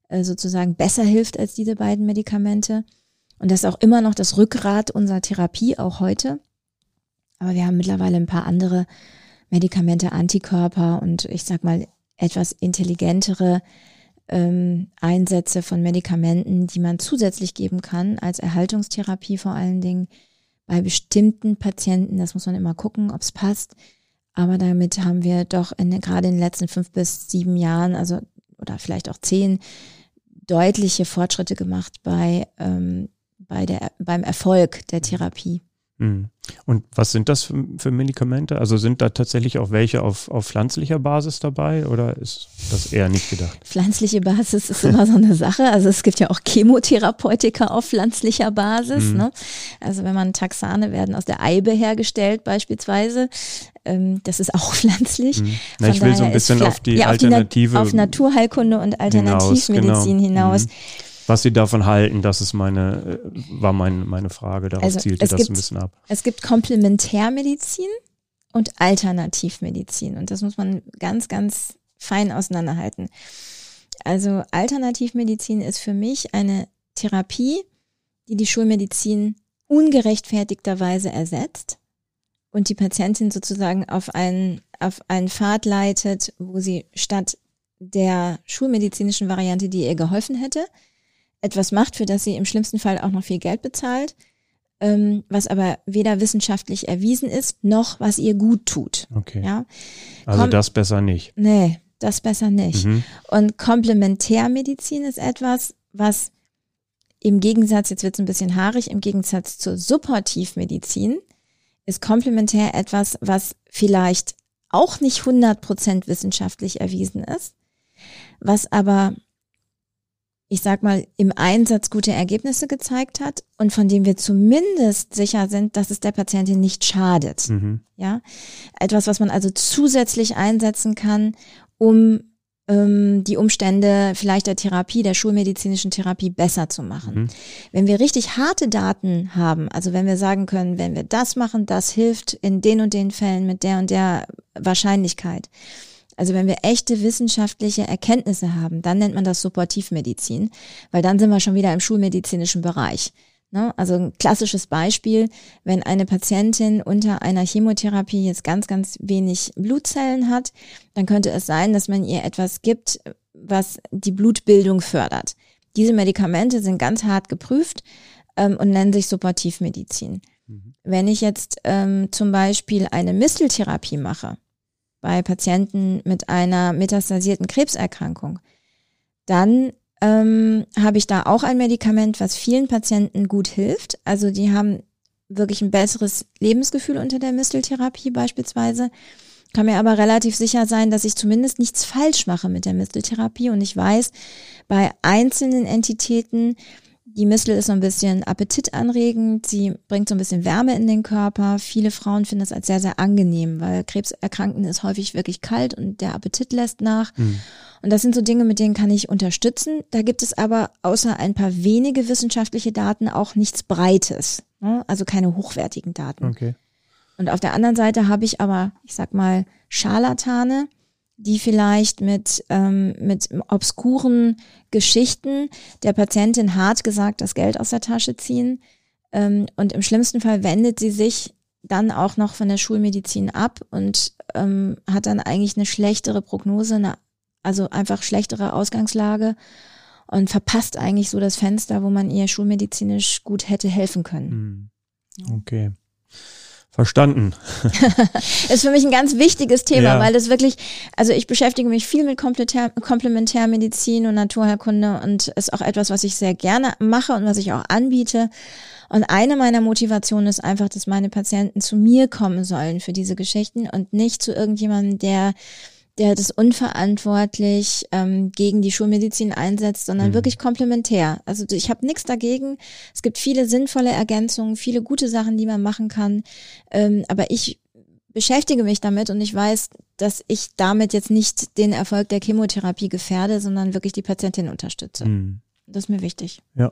äh, sozusagen besser hilft als diese beiden Medikamente. Und das ist auch immer noch das Rückgrat unserer Therapie, auch heute. Aber wir haben mittlerweile ein paar andere Medikamente, Antikörper und ich sag mal etwas intelligentere ähm, Einsätze von Medikamenten, die man zusätzlich geben kann, als Erhaltungstherapie vor allen Dingen, bei bestimmten Patienten, das muss man immer gucken, ob es passt. Aber damit haben wir doch in, gerade in den letzten fünf bis sieben Jahren, also oder vielleicht auch zehn, deutliche Fortschritte gemacht bei, ähm, bei der, beim Erfolg der Therapie. Mhm. Und was sind das für, für, Medikamente? Also sind da tatsächlich auch welche auf, auf pflanzlicher Basis dabei oder ist das eher nicht gedacht? Pflanzliche Basis ist immer so eine Sache. Also es gibt ja auch Chemotherapeutika auf pflanzlicher Basis. Mhm. Ne? Also wenn man Taxane werden aus der Eibe hergestellt beispielsweise. Ähm, das ist auch pflanzlich. Mhm. Na, ich will so ein bisschen auf die ja, Alternative. Auf, die Na auf Naturheilkunde und Alternativmedizin hinaus. Genau. hinaus. Mhm was sie davon halten, das ist meine, äh, war mein, meine Frage. Darauf also zielte das gibt, ein bisschen ab. Es gibt Komplementärmedizin und Alternativmedizin. Und das muss man ganz, ganz fein auseinanderhalten. Also Alternativmedizin ist für mich eine Therapie, die die Schulmedizin ungerechtfertigterweise ersetzt und die Patientin sozusagen auf einen, auf einen Pfad leitet, wo sie statt der schulmedizinischen Variante, die ihr geholfen hätte, etwas macht, für das sie im schlimmsten Fall auch noch viel Geld bezahlt, ähm, was aber weder wissenschaftlich erwiesen ist, noch was ihr gut tut. Okay. Ja? Also Kom das besser nicht. Nee, das besser nicht. Mhm. Und Komplementärmedizin ist etwas, was im Gegensatz, jetzt wird es ein bisschen haarig, im Gegensatz zur Supportivmedizin ist komplementär etwas, was vielleicht auch nicht 100% wissenschaftlich erwiesen ist, was aber ich sag mal, im Einsatz gute Ergebnisse gezeigt hat und von dem wir zumindest sicher sind, dass es der Patientin nicht schadet. Mhm. Ja, etwas, was man also zusätzlich einsetzen kann, um ähm, die Umstände vielleicht der Therapie, der schulmedizinischen Therapie besser zu machen. Mhm. Wenn wir richtig harte Daten haben, also wenn wir sagen können, wenn wir das machen, das hilft in den und den Fällen mit der und der Wahrscheinlichkeit, also wenn wir echte wissenschaftliche Erkenntnisse haben, dann nennt man das Supportivmedizin, weil dann sind wir schon wieder im schulmedizinischen Bereich. Ne? Also ein klassisches Beispiel, wenn eine Patientin unter einer Chemotherapie jetzt ganz, ganz wenig Blutzellen hat, dann könnte es sein, dass man ihr etwas gibt, was die Blutbildung fördert. Diese Medikamente sind ganz hart geprüft ähm, und nennen sich Supportivmedizin. Mhm. Wenn ich jetzt ähm, zum Beispiel eine Misteltherapie mache, bei Patienten mit einer metastasierten Krebserkrankung, dann ähm, habe ich da auch ein Medikament, was vielen Patienten gut hilft. Also die haben wirklich ein besseres Lebensgefühl unter der Misteltherapie beispielsweise. Kann mir aber relativ sicher sein, dass ich zumindest nichts falsch mache mit der Misteltherapie. Und ich weiß, bei einzelnen Entitäten die Mistel ist so ein bisschen appetitanregend, sie bringt so ein bisschen Wärme in den Körper. Viele Frauen finden das als sehr, sehr angenehm, weil Krebserkrankten ist häufig wirklich kalt und der Appetit lässt nach. Mhm. Und das sind so Dinge, mit denen kann ich unterstützen. Da gibt es aber außer ein paar wenige wissenschaftliche Daten auch nichts Breites, ne? also keine hochwertigen Daten. Okay. Und auf der anderen Seite habe ich aber, ich sag mal, Scharlatane, die vielleicht mit, ähm, mit obskuren Geschichten der Patientin hart gesagt das Geld aus der Tasche ziehen. Ähm, und im schlimmsten Fall wendet sie sich dann auch noch von der Schulmedizin ab und ähm, hat dann eigentlich eine schlechtere Prognose, eine, also einfach schlechtere Ausgangslage und verpasst eigentlich so das Fenster, wo man ihr schulmedizinisch gut hätte helfen können. Hm. Okay. Verstanden. ist für mich ein ganz wichtiges Thema, ja. weil es wirklich, also ich beschäftige mich viel mit Komplementärmedizin und Naturheilkunde und ist auch etwas, was ich sehr gerne mache und was ich auch anbiete. Und eine meiner Motivationen ist einfach, dass meine Patienten zu mir kommen sollen für diese Geschichten und nicht zu irgendjemandem, der der das unverantwortlich ähm, gegen die Schulmedizin einsetzt, sondern mhm. wirklich komplementär. Also ich habe nichts dagegen. Es gibt viele sinnvolle Ergänzungen, viele gute Sachen, die man machen kann. Ähm, aber ich beschäftige mich damit und ich weiß, dass ich damit jetzt nicht den Erfolg der Chemotherapie gefährde, sondern wirklich die Patientin unterstütze. Mhm. Das ist mir wichtig. Ja.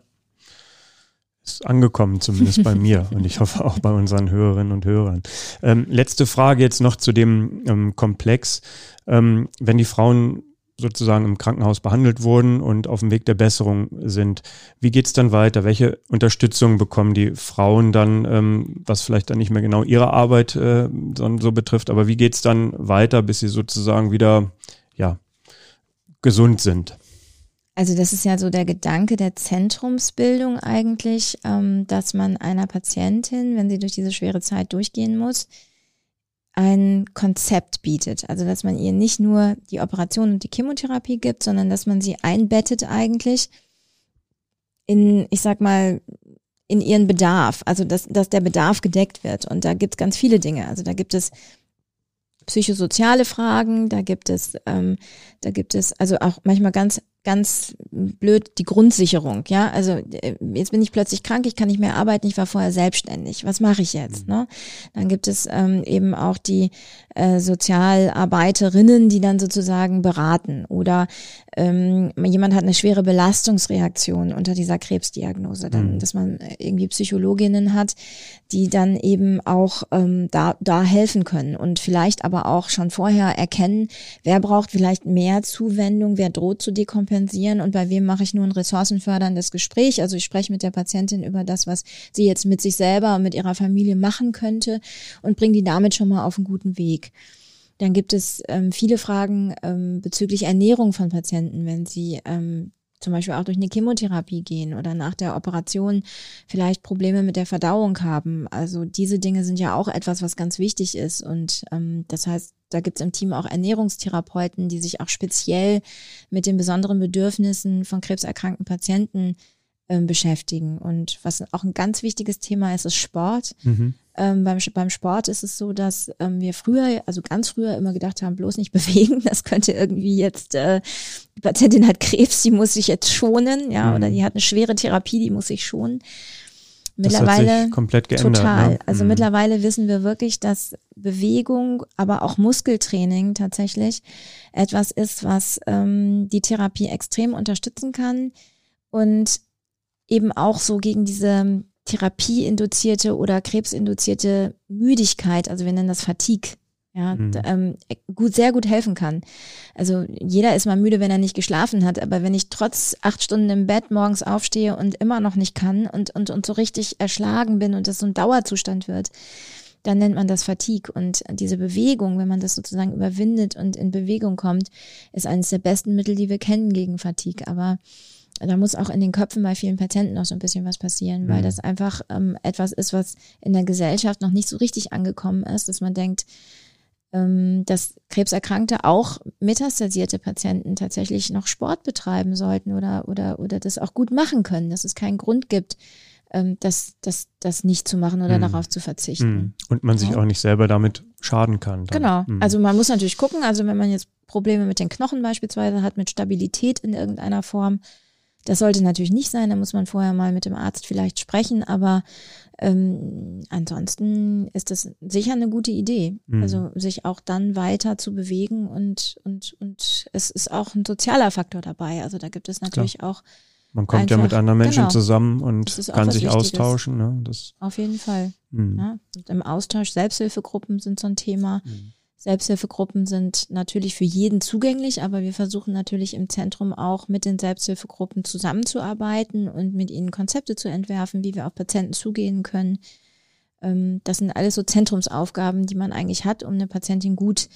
Ist angekommen, zumindest bei mir und ich hoffe auch bei unseren Hörerinnen und Hörern. Ähm, letzte Frage jetzt noch zu dem ähm, Komplex. Ähm, wenn die Frauen sozusagen im Krankenhaus behandelt wurden und auf dem Weg der Besserung sind. Wie geht's dann weiter? Welche Unterstützung bekommen die Frauen dann, ähm, was vielleicht dann nicht mehr genau ihre Arbeit äh, so betrifft, aber wie geht's dann weiter, bis sie sozusagen wieder ja, gesund sind? Also das ist ja so der Gedanke der Zentrumsbildung eigentlich, ähm, dass man einer Patientin, wenn sie durch diese schwere Zeit durchgehen muss, ein Konzept bietet. Also dass man ihr nicht nur die Operation und die Chemotherapie gibt, sondern dass man sie einbettet eigentlich in, ich sag mal, in ihren Bedarf. Also dass, dass der Bedarf gedeckt wird. Und da gibt es ganz viele Dinge. Also da gibt es psychosoziale Fragen, da gibt es, ähm, da gibt es also auch manchmal ganz ganz blöd die Grundsicherung, ja. Also äh, jetzt bin ich plötzlich krank, ich kann nicht mehr arbeiten, ich war vorher selbstständig. Was mache ich jetzt? Mhm. Ne? Dann gibt es ähm, eben auch die äh, Sozialarbeiterinnen, die dann sozusagen beraten. Oder ähm, jemand hat eine schwere Belastungsreaktion unter dieser Krebsdiagnose, dann, mhm. dass man irgendwie Psychologinnen hat, die dann eben auch ähm, da, da helfen können und vielleicht aber auch schon vorher erkennen, wer braucht vielleicht mehr Zuwendung, wer droht zu dekompensieren kompensieren und bei wem mache ich nur ein ressourcenförderndes Gespräch. Also ich spreche mit der Patientin über das, was sie jetzt mit sich selber und mit ihrer Familie machen könnte und bringe die damit schon mal auf einen guten Weg. Dann gibt es ähm, viele Fragen ähm, bezüglich Ernährung von Patienten, wenn sie ähm, zum Beispiel auch durch eine Chemotherapie gehen oder nach der Operation vielleicht Probleme mit der Verdauung haben. Also diese Dinge sind ja auch etwas, was ganz wichtig ist. Und ähm, das heißt, da gibt es im Team auch Ernährungstherapeuten, die sich auch speziell mit den besonderen Bedürfnissen von krebserkrankten Patienten ähm, beschäftigen. Und was auch ein ganz wichtiges Thema ist, ist Sport. Mhm. Ähm, beim, beim Sport ist es so, dass ähm, wir früher, also ganz früher immer gedacht haben, bloß nicht bewegen. Das könnte irgendwie jetzt, äh, die Patientin hat Krebs, die muss sich jetzt schonen, ja, mhm. oder die hat eine schwere Therapie, die muss sich schonen. Mittlerweile komplett geändert. Total. Ne? Also mhm. mittlerweile wissen wir wirklich, dass Bewegung, aber auch Muskeltraining tatsächlich etwas ist, was ähm, die Therapie extrem unterstützen kann und eben auch so gegen diese therapieinduzierte oder krebsinduzierte Müdigkeit, also wir nennen das Fatigue, ja, mhm. ähm, gut, sehr gut helfen kann. Also jeder ist mal müde, wenn er nicht geschlafen hat, aber wenn ich trotz acht Stunden im Bett morgens aufstehe und immer noch nicht kann und, und, und so richtig erschlagen bin und das so ein Dauerzustand wird, dann nennt man das Fatigue. Und diese Bewegung, wenn man das sozusagen überwindet und in Bewegung kommt, ist eines der besten Mittel, die wir kennen gegen Fatigue. Aber da muss auch in den Köpfen bei vielen Patienten noch so ein bisschen was passieren, mhm. weil das einfach ähm, etwas ist, was in der Gesellschaft noch nicht so richtig angekommen ist, dass man denkt, ähm, dass Krebserkrankte auch metastasierte Patienten tatsächlich noch Sport betreiben sollten oder, oder, oder das auch gut machen können, dass es keinen Grund gibt, ähm, das, das, das nicht zu machen oder mhm. darauf zu verzichten. Mhm. Und man sich ja. auch nicht selber damit schaden kann. Dann. Genau. Mhm. Also man muss natürlich gucken, also wenn man jetzt Probleme mit den Knochen beispielsweise hat, mit Stabilität in irgendeiner Form, das sollte natürlich nicht sein, da muss man vorher mal mit dem Arzt vielleicht sprechen, aber ähm, ansonsten ist das sicher eine gute Idee. Mhm. Also sich auch dann weiter zu bewegen und, und, und es ist auch ein sozialer Faktor dabei. Also da gibt es natürlich Klar. auch. Man kommt einfach, ja mit anderen Menschen genau, zusammen und kann sich Wichtiges. austauschen. Ne? Das, Auf jeden Fall. Mhm. Ja, Im Austausch Selbsthilfegruppen sind so ein Thema. Mhm. Selbsthilfegruppen sind natürlich für jeden zugänglich, aber wir versuchen natürlich im Zentrum auch mit den Selbsthilfegruppen zusammenzuarbeiten und mit ihnen Konzepte zu entwerfen, wie wir auf Patienten zugehen können. Ähm, das sind alles so Zentrumsaufgaben, die man eigentlich hat, um eine Patientin gut,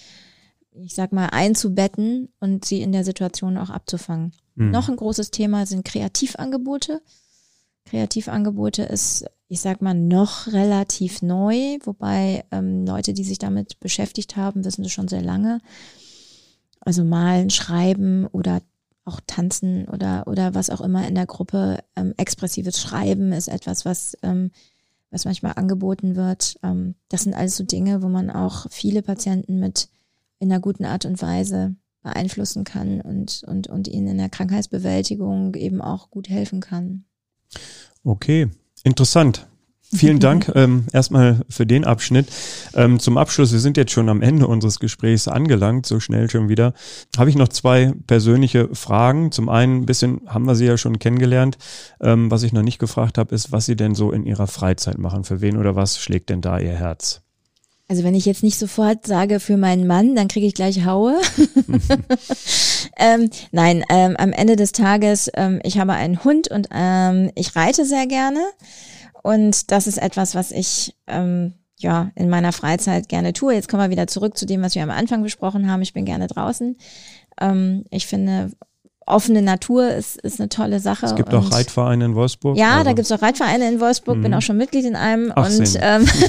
ich sag mal, einzubetten und sie in der Situation auch abzufangen. Mhm. Noch ein großes Thema sind Kreativangebote. Kreativangebote ist, ich sag mal, noch relativ neu, wobei ähm, Leute, die sich damit beschäftigt haben, wissen das schon sehr lange. Also malen, schreiben oder auch tanzen oder oder was auch immer in der Gruppe. Ähm, expressives Schreiben ist etwas, was ähm, was manchmal angeboten wird. Ähm, das sind alles so Dinge, wo man auch viele Patienten mit in einer guten Art und Weise beeinflussen kann und und und ihnen in der Krankheitsbewältigung eben auch gut helfen kann. Okay, interessant. Vielen Dank ähm, erstmal für den Abschnitt. Ähm, zum Abschluss, wir sind jetzt schon am Ende unseres Gesprächs angelangt, so schnell schon wieder. Habe ich noch zwei persönliche Fragen. Zum einen, ein bisschen haben wir Sie ja schon kennengelernt. Ähm, was ich noch nicht gefragt habe, ist, was Sie denn so in Ihrer Freizeit machen. Für wen oder was schlägt denn da Ihr Herz? Also wenn ich jetzt nicht sofort sage für meinen Mann, dann kriege ich gleich Haue. ähm, nein, ähm, am Ende des Tages, ähm, ich habe einen Hund und ähm, ich reite sehr gerne. Und das ist etwas, was ich ähm, ja in meiner Freizeit gerne tue. Jetzt kommen wir wieder zurück zu dem, was wir am Anfang besprochen haben. Ich bin gerne draußen. Ähm, ich finde, offene Natur ist, ist eine tolle Sache. Es gibt auch Reitvereine in Wolfsburg. Ja, also. da gibt es auch Reitvereine in Wolfsburg, mhm. bin auch schon Mitglied in einem. Ach, und ähm,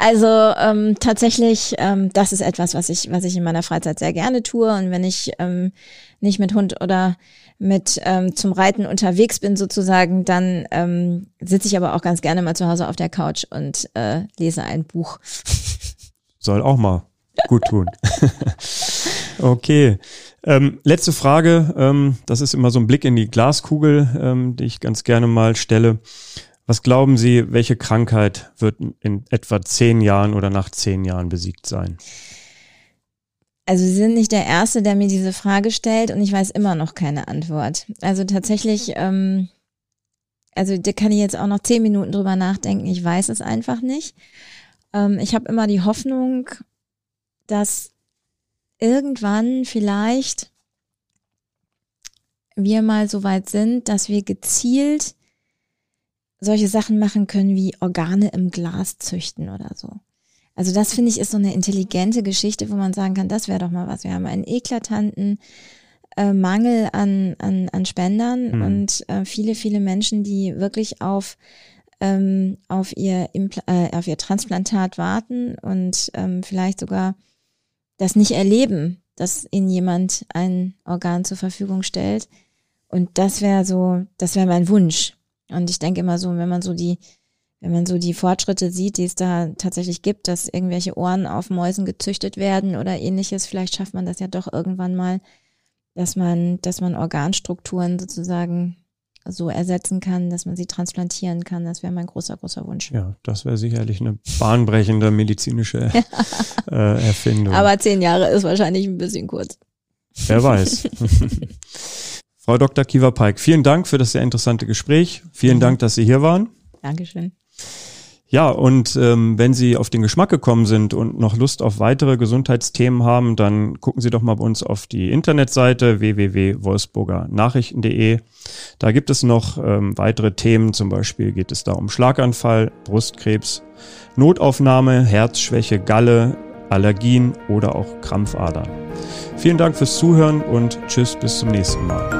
also ähm, tatsächlich, ähm, das ist etwas, was ich, was ich in meiner Freizeit sehr gerne tue. Und wenn ich ähm, nicht mit Hund oder mit ähm, zum Reiten unterwegs bin sozusagen, dann ähm, sitze ich aber auch ganz gerne mal zu Hause auf der Couch und äh, lese ein Buch. Soll auch mal gut tun. okay. Ähm, letzte Frage. Ähm, das ist immer so ein Blick in die Glaskugel, ähm, die ich ganz gerne mal stelle. Was glauben Sie, welche Krankheit wird in etwa zehn Jahren oder nach zehn Jahren besiegt sein? Also Sie sind nicht der Erste, der mir diese Frage stellt und ich weiß immer noch keine Antwort. Also tatsächlich, ähm, also da kann ich jetzt auch noch zehn Minuten drüber nachdenken. Ich weiß es einfach nicht. Ähm, ich habe immer die Hoffnung, dass irgendwann vielleicht wir mal so weit sind, dass wir gezielt solche Sachen machen können wie Organe im Glas züchten oder so. Also das finde ich ist so eine intelligente Geschichte, wo man sagen kann, das wäre doch mal was. Wir haben einen eklatanten äh, Mangel an, an, an Spendern mhm. und äh, viele, viele Menschen, die wirklich auf ähm, auf ihr Impl äh, auf ihr Transplantat warten und ähm, vielleicht sogar das nicht erleben, dass ihnen jemand ein Organ zur Verfügung stellt. Und das wäre so, das wäre mein Wunsch. Und ich denke immer so, wenn man so die wenn man so die Fortschritte sieht, die es da tatsächlich gibt, dass irgendwelche Ohren auf Mäusen gezüchtet werden oder ähnliches, vielleicht schafft man das ja doch irgendwann mal, dass man, dass man Organstrukturen sozusagen so ersetzen kann, dass man sie transplantieren kann. Das wäre mein großer, großer Wunsch. Ja, das wäre sicherlich eine bahnbrechende medizinische äh, Erfindung. Aber zehn Jahre ist wahrscheinlich ein bisschen kurz. Wer weiß. Frau Dr. Kiva-Peik, vielen Dank für das sehr interessante Gespräch. Vielen mhm. Dank, dass Sie hier waren. Dankeschön. Ja, und ähm, wenn Sie auf den Geschmack gekommen sind und noch Lust auf weitere Gesundheitsthemen haben, dann gucken Sie doch mal bei uns auf die Internetseite www.wolfsburgernachrichten.de. Da gibt es noch ähm, weitere Themen, zum Beispiel geht es da um Schlaganfall, Brustkrebs, Notaufnahme, Herzschwäche, Galle, Allergien oder auch Krampfadern. Vielen Dank fürs Zuhören und tschüss bis zum nächsten Mal.